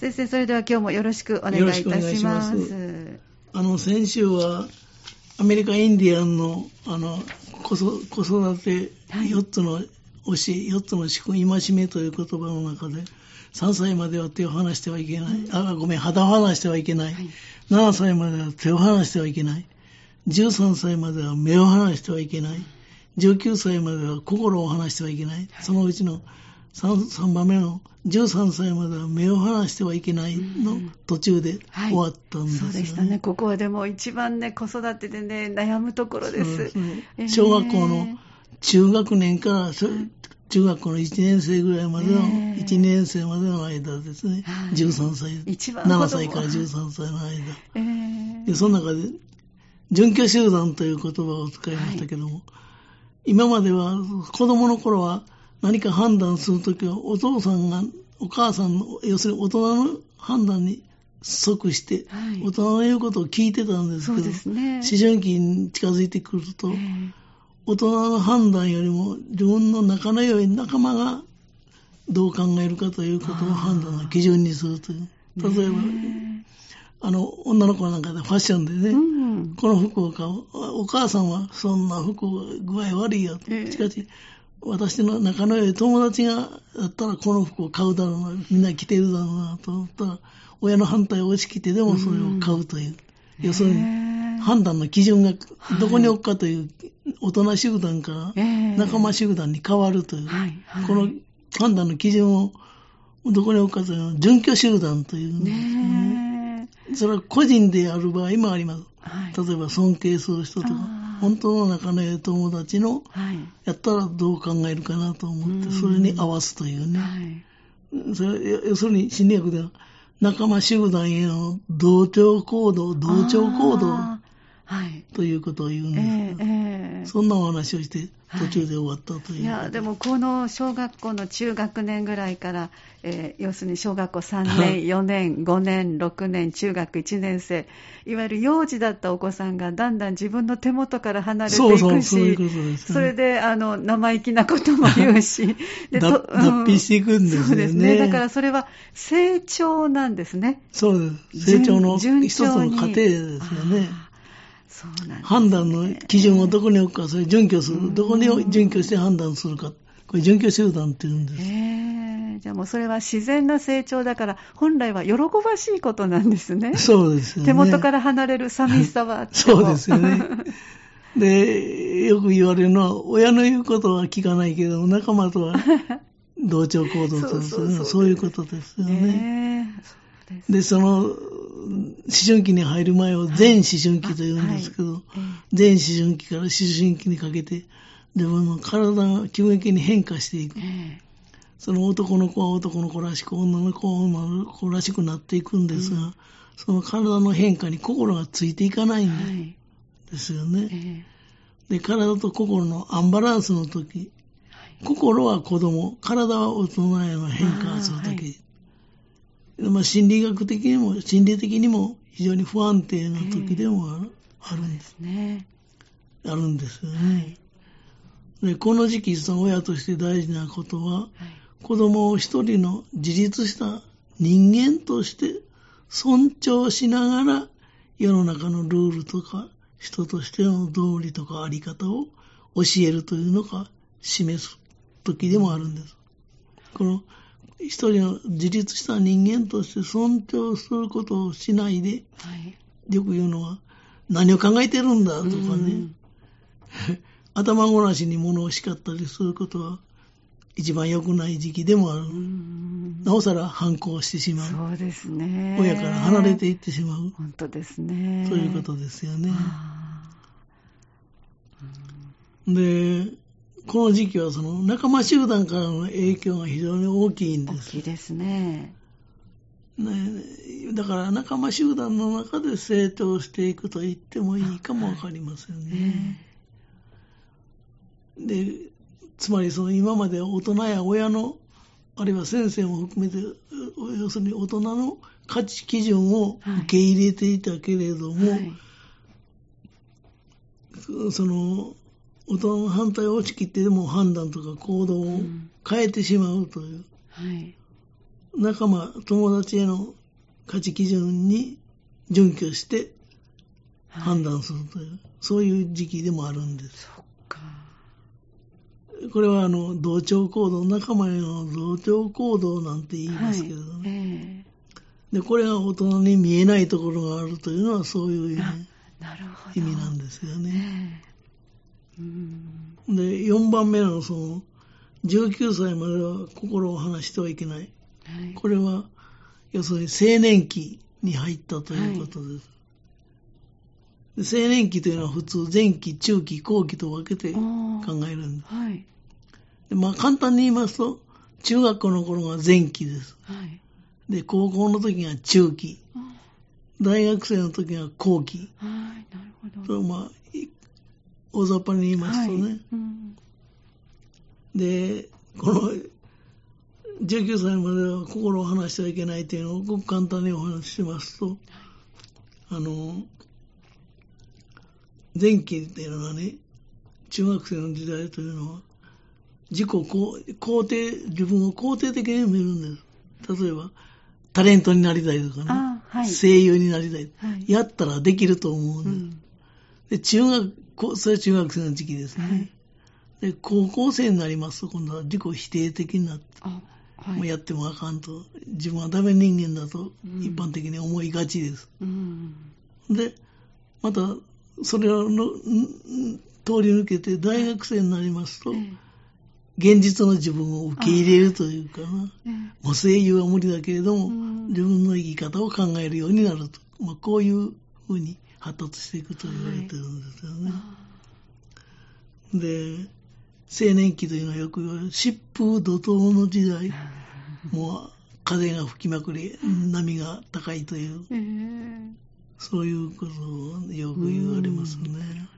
先生、それでは今日もよろしくお願いいたします。あの、先週は、アメリカインディアンの、あの、子育て4つの教え、4つの仕組み、戒めという言葉の中で、3歳までは手を離してはいけない。あ、ごめん、肌を離してはいけない。はい、7歳までは手を離してはいけない。13歳までは目を離してはいけない。19歳までは心を離してはいけない。そのうちの 3, 3番目の13歳までは目を離してはいけないの途中で終わったんです、ね。はい、そうでしたね。ここはでも一番ね、子育てでね、悩むところです。ですね、小学校の中学年から、中学校の1年生ぐらいまでの、1年生までの間ですね、13歳、7歳から13歳の間。でその中で、準拠集団という言葉を使いましたけども、はい、今までは子供の頃は何か判断するときはお父さんが、お母さんの、要するに大人の判断に即して、はい、大人の言うことを聞いてたんですけど、ね、思春期に近づいてくると、大人の判断よりも自分の仲の良い仲間がどう考えるかということを判断の基準にするという。例えば、あの、女の子なんかでファッションでね、うん、この服を買う。お母さんはそんな服具合悪いよ。しかし、私の仲の良い友達がだったらこの服を買うだろうな、みんな着てるだろうなと思ったら、親の反対を押し切ってでもそれを買うという。うん、要するに、判断の基準がどこに置くかという、大人集団から仲間集団に変わるという、この判断の基準をどこに置くかというのは、準拠集団というね。それは個人である場合もあります。例えば尊敬する人とか、本当の仲の友達の、やったらどう考えるかなと思って、それに合わすというね。それ要するに心理学では、仲間集団への同調行動、同調行動ということを言うんです、えーえ。ー、そんなお話をして途中で終わったという、はい、いやでもこの小学校の中学年ぐらいから、えー、要するに小学校3年、4年、5年、6年、中学1年生、いわゆる幼児だったお子さんがだんだん自分の手元から離れていくし、そうそうそれであの生意気なことも言うし、で脱皮していくんですね、そうですね。だからそれは成長なんですね。そうです。成長の一つの過程ですよね。判断の基準をどこに置くか、それ準拠する。どこに準拠して判断するか。これ準拠集団って言うんです。えー、じゃあもうそれは自然な成長だから、本来は喜ばしいことなんですね。そうですよね。手元から離れる寂しさはそうですよね。で、よく言われるのは、親の言うことは聞かないけど、仲間とは 同調行動とそういうことですよね。えー、で、その、思春期に入る前を全思春期と言うんですけど、はい。全思春期から思春期にかけて、自分の体が急激に変化していく。その男の子は男の子らしく、女の子は女の子らしくなっていくんですが、その体の変化に心がついていかないんですよね。で、体と心のアンバランスの時、心は子供、体は大人への変化する時、まあ、心理学的にも、心理的にも非常に不安定な時でもある,、んですね。あるんですよね。はい、でこの時期、その親として大事なことは、はい、子供を一人の自立した人間として尊重しながら、世の中のルールとか、人としての道理とかあり方を教えるというのが示す時でもあるんです。この一人の自立した人間として尊重することをしないで、はい、よく言うのは、何を考えてるんだとかね、頭ごなしに物を叱ったりすることは、一番良くない時期でもある。なおさら反抗してしまう。そうですね。親から離れていってしまう。本当ですね。そういうことですよね。で、この時期はその仲間集団からの影響が非常に大きいんです。大きいですね。ねだから仲間集団の中で成長していくと言ってもいいかもわかりませんね。で、つまりその今まで大人や親の、あるいは先生も含めて、要するに大人の価値基準を受け入れていたけれども、はい、その大人の反対を押し切ってでも判断とか行動を変えてしまうという。はい。仲間、友達への価値基準に準拠して判断するという、はい、そういう時期でもあるんです。そっか。これはあの同調行動、仲間への同調行動なんて言いますけどね。はいえー、で、これが大人に見えないところがあるというのはそういう意味意味なんですよね。えー、で、4番目のその、19歳までは心を離してはいけない。はい、これは、要するに青年期に入ったということです。はい、青年期というのは普通前期、中期、後期と分けて考えるんです。はい、でまあ、簡単に言いますと、中学校の頃が前期です。はい、で、高校の時が中期。大学生の時が後期。はい、なるほど。まあ、大雑把に言いますとね。はい。うん、で、この、19歳までは心を離してはいけないというのをごく簡単にお話ししますと、あの、前期っていうのはね、中学生の時代というのは、自己肯定、自分を肯定的に見るんです。例えば、タレントになりたいとかね、はい、声優になりたい、はい、やったらできると思うんです。うん、で中学、それは中学生の時期ですね。はい、で高校生になりますと、今度は自己否定的になって、はい、もうやってもあかんと、自分はダメ人間だと一般的に思いがちです。うん、で、また、それをの通り抜けて大学生になりますと、現実の自分を受け入れるというかな、もう声優は無理だけれども、自分の生き方を考えるようになると、まあ、こういうふうに発達していくと言われてるんですよね。で、青年期というのはよく言われる疾風怒涛の時代、もう風が吹きまくり、波が高いという、そういうことをよく言われますね。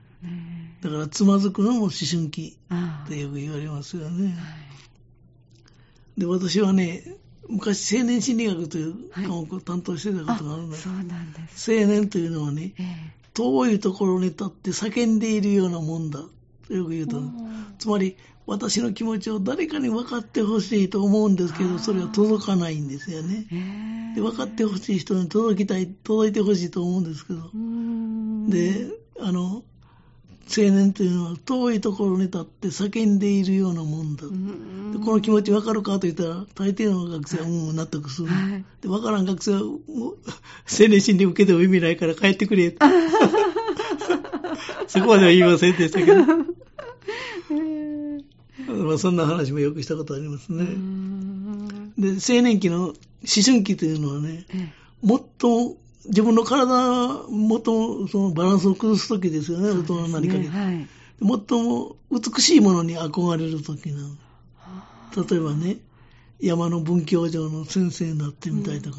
だからつまずくのも思春期ってよく言われますよね。で、私はね、昔青年心理学という科目を担当してたことがあるんだけど、はい、青年というのはね、えー、遠いところに立って叫んでいるようなもんだとよく言うと、つまり私の気持ちを誰かに分かってほしいと思うんですけど、それは届かないんですよね。で分かってほしい人に届きたい、届いてほしいと思うんですけど、で、あの、青年というのは遠いところに立って叫んでいるようなもんだ。でこの気持ち分かるかと言ったら、大抵の学生はもう納得する。はい、で分からん学生は、もう青年心理受けても意味ないから帰ってくれ。そこまでは言いませんでしたけど。まあそんな話もよくしたことありますね。で、青年期の思春期というのはね、もっと自分の体、もっとそのバランスを崩すときですよね、大人になりかけて。はい、最も美しいものに憧れるときなの。例えばね、山の文教場の先生になってみたいとか、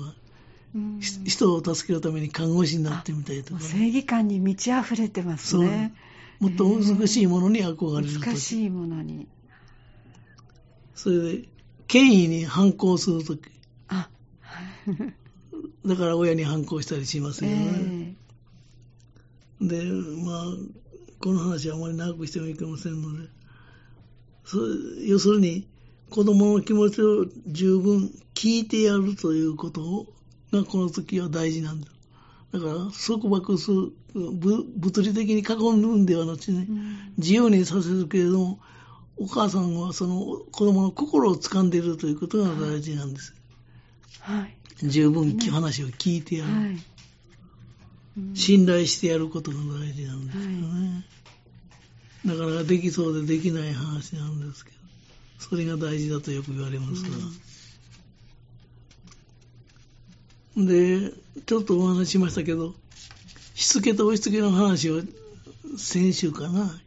うん、人を助けるために看護師になってみたいとか、ね、正義感に満ち溢れてますね。もっと美しいものに憧れるとき。美しいものに。それで、権威に反抗するとき。あだから親に反抗したりしますよね。えー、で、まあ、この話はあまり長くしてもいけませんので、要するに、子供の気持ちを十分聞いてやるということがこの時は大事なんだ。だから、束縛する、物理的に囲むんではなくてね、うん、自由にさせるけれども、お母さんはその子供の心を掴んでいるということが大事なんです。はい。十分話を聞いてやる、はい。うん、信頼してやることが大事なんですよね、はい、だからできそうでできない話なんですけどそれが大事だとよく言われますが、うん、でちょっとお話ししましたけどしつけと押し付けの話を先週かなはい。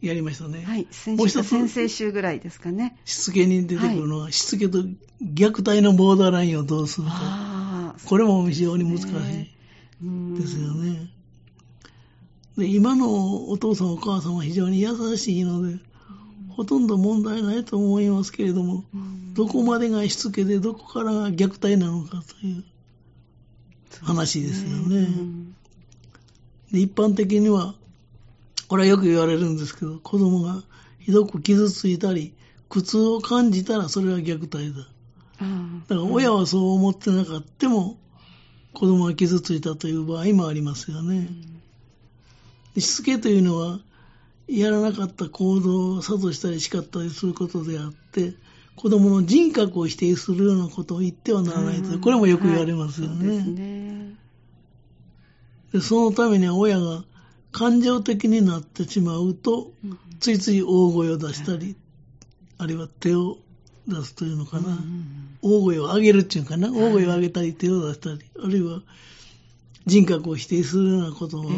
やりましたね。はい。先週か先々週ぐらいですかね。しつけに出てくるのは、はい、しつけと虐待のボーダーラインをどうするか。これも非常に難しいですよね。で今のお父さんお母さんは非常に優しいので、ほとんど問題ないと思いますけれども、どこまでがしつけでどこからが虐待なのかという話ですよね。で一般的にはこれはよく言われるんですけど、子供がひどく傷ついたり、苦痛を感じたらそれは虐待だ。だから親はそう思ってなかったも、子供が傷ついたという場合もありますよね。しつけというのは、やらなかった行動を諭したり叱ったりすることであって、子供の人格を否定するようなことを言ってはならないと、これもよく言われますよね。はい、ねでそのためには親が感情的になってしまうと、ついつい大声を出したり、あるいは手を出すというのかな、大声を上げるっていうかな、大声を上げたり手を出したり、あるいは人格を否定するようなことを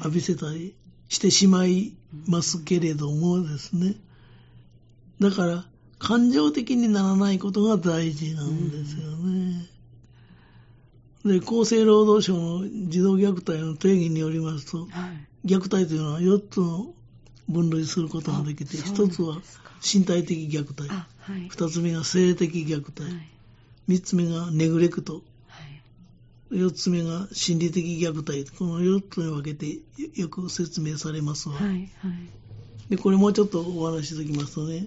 浴びせたりしてしまいますけれどもですね、だから感情的にならないことが大事なんですよね。で、厚生労働省の児童虐待の定義によりますと、はい、虐待というのは4つの分類することができて、1つは身体的虐待、はい、2つ目が性的虐待、はい、3つ目がネグレクト、4つ目が心理的虐待、この4つに分けてよく説明されますわ。はいはい、でこれもうちょっとお話ししておきますとね、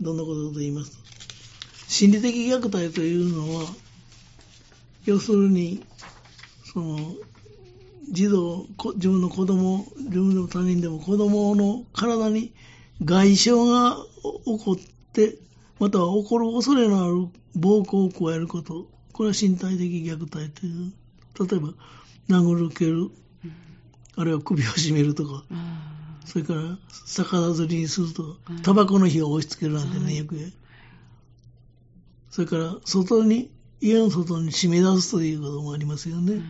どんなことかと言いますと、心理的虐待というのは、要するに、その、児童、自分の子供、自分の他人でも子供の体に外傷が起こって、または起こる恐れのある暴行を加えること。これは身体的虐待という。例えば、殴る蹴る、あるいは首を絞めるとか、それから逆釣りにするとか、タバコの火を押し付けるなんてね、よくそれから、外に、家の外に締め出すということもありますよね。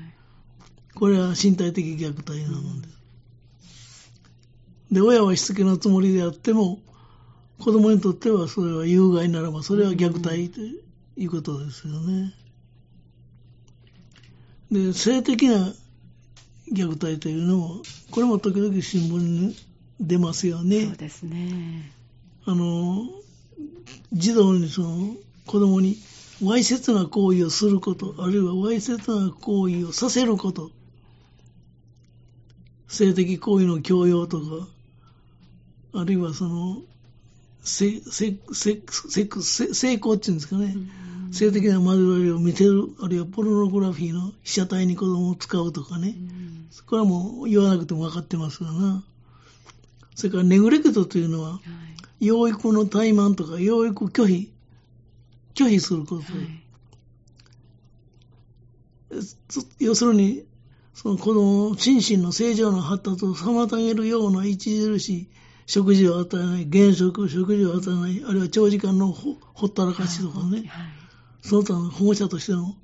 これは身体的虐待なもんです。で、親はしつけのつもりであっても、子供にとってはそれは有害ならば、それは虐待ということですよね。で、性的な虐待というのも、これも時々新聞に出ますよね。そうですね。あの、児童にその子供にわいせつな行為をすること、あるいはわいせつな行為をさせること、性的行為の強要とか、あるいはその、せ、せ、せ、せ、成功っていうんですかね、うん、性的な交わりを見せる、あるいはポルノグラフィーの被写体に子供を使うとかね、うん、これはもう言わなくても分かってますがな。それからネグレクトというのは、はい、養育の怠慢とか養育拒否、拒否すること。はい、要するに、その子供の心身の正常な発達を妨げるような著しい食事を与えない、原則、食事を与えない、あるいは長時間のほったらかしとかね、はい、その他の保護者としての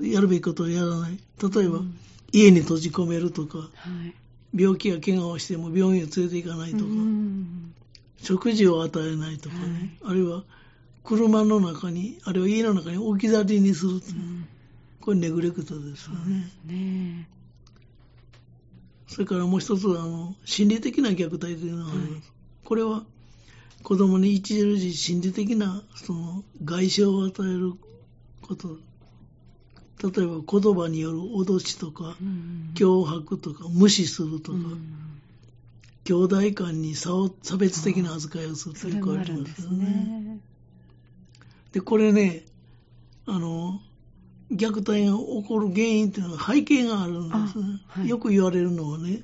やるべきことをやらない。例えば、うん、家に閉じ込めるとか、はい、病気や怪我をしても病院へ連れて行かないとか、うん、食事を与えないとかね、はい、あるいは車の中に、あるいは家の中に置き去りにする、う。ん、これネグレクトですよね。ねそれからもう一つは、あの、心理的な虐待というのがあります。はい、これは、子供に著しい心理的な、その、外傷を与えること。例えば言葉による脅しとか、脅迫とか、無視するとか、兄弟間に差を差別的な扱いをするというこありますよね。で、これね、あの、虐待が起こる原因っていうのは背景があるんですね。はい、よく言われるのはね、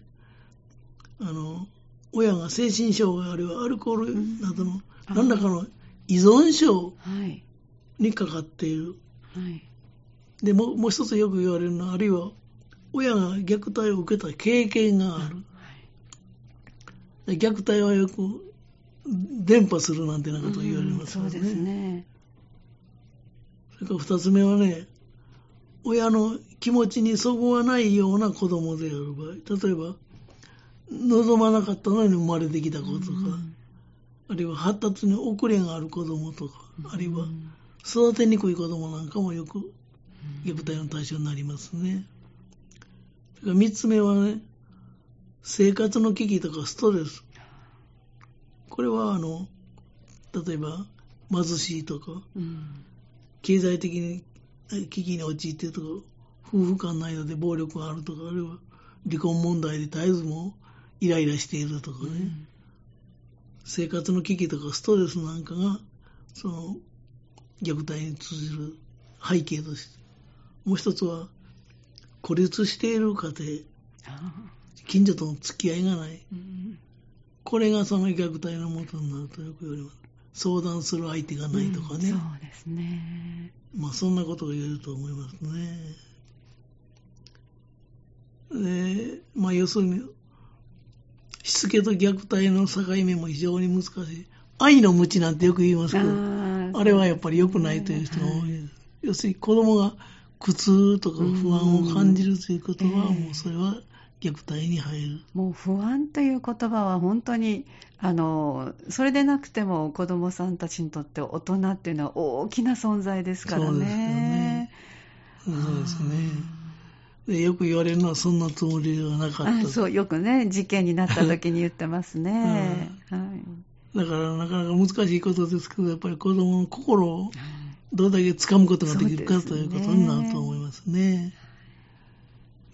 あの、親が精神障害あるいはアルコールなどの何らかの依存症にかかっている。はい、でももう一つよく言われるのは、あるいは親が虐待を受けた経験がある。はい、虐待はよく伝播するなんてなことを言われますよね。そうですね。それから二つ目はね、親の気持ちにそぐわないような子供である場合、例えば、望まなかったのに生まれてきた子とか、うん、あるいは発達に遅れがある子供とか、うん、あるいは育てにくい子供なんかもよく虐待の対象になりますね。それから三つ目はね、生活の危機とかストレス。これはあの、例えば貧しいとか、うん、経済的に危機に陥っているとか、夫婦間の間で暴力があるとか、あるいは離婚問題で絶えずもイライラしているとかね、うん、生活の危機とかストレスなんかが、その、虐待に通じる背景として、もう一つは、孤立している家庭、近所との付き合いがない、うん、これがその虐待のもとになるとよく言われます。相談する相手がないとかね。うん、そうですね。まあそんなことが言えると思いますね。で、まあ要するに、しつけと虐待の境目も非常に難しい。愛の無知なんてよく言いますけど、あれはやっぱり良くないという人が多いです。要するに子供が苦痛とか不安を感じるということは、もうそれは虐待に入る。もう不安という言葉は本当に、あの、それでなくても子供さんたちにとって大人っていうのは大きな存在ですからね。そうですよね。ですね。でよく言われるのはそんなつもりではなかったそうよくね事件になった時に言ってますね、はい、だからなかなか難しいことですけどやっぱり子供の心をどれだけ掴むことができるか、ということになると思いますね。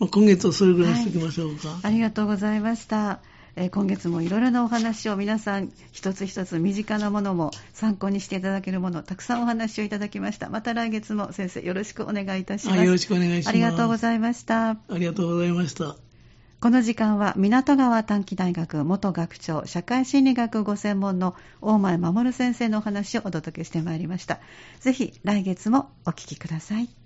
まあ、今月はそれぐらいにしておきましょうか、はい、ありがとうございました。えー、今月もいろいろなお話を皆さん一つ一つ身近なものも参考にしていただけるものたくさんお話をいただきました。また来月も先生よろしくお願いいたします。よろしくお願いします。ありがとうございました。ありがとうございました。この時間は港川短期大学元学長社会心理学ご専門の大前守先生のお話をお届けしてまいりました。ぜひ来月もお聞きください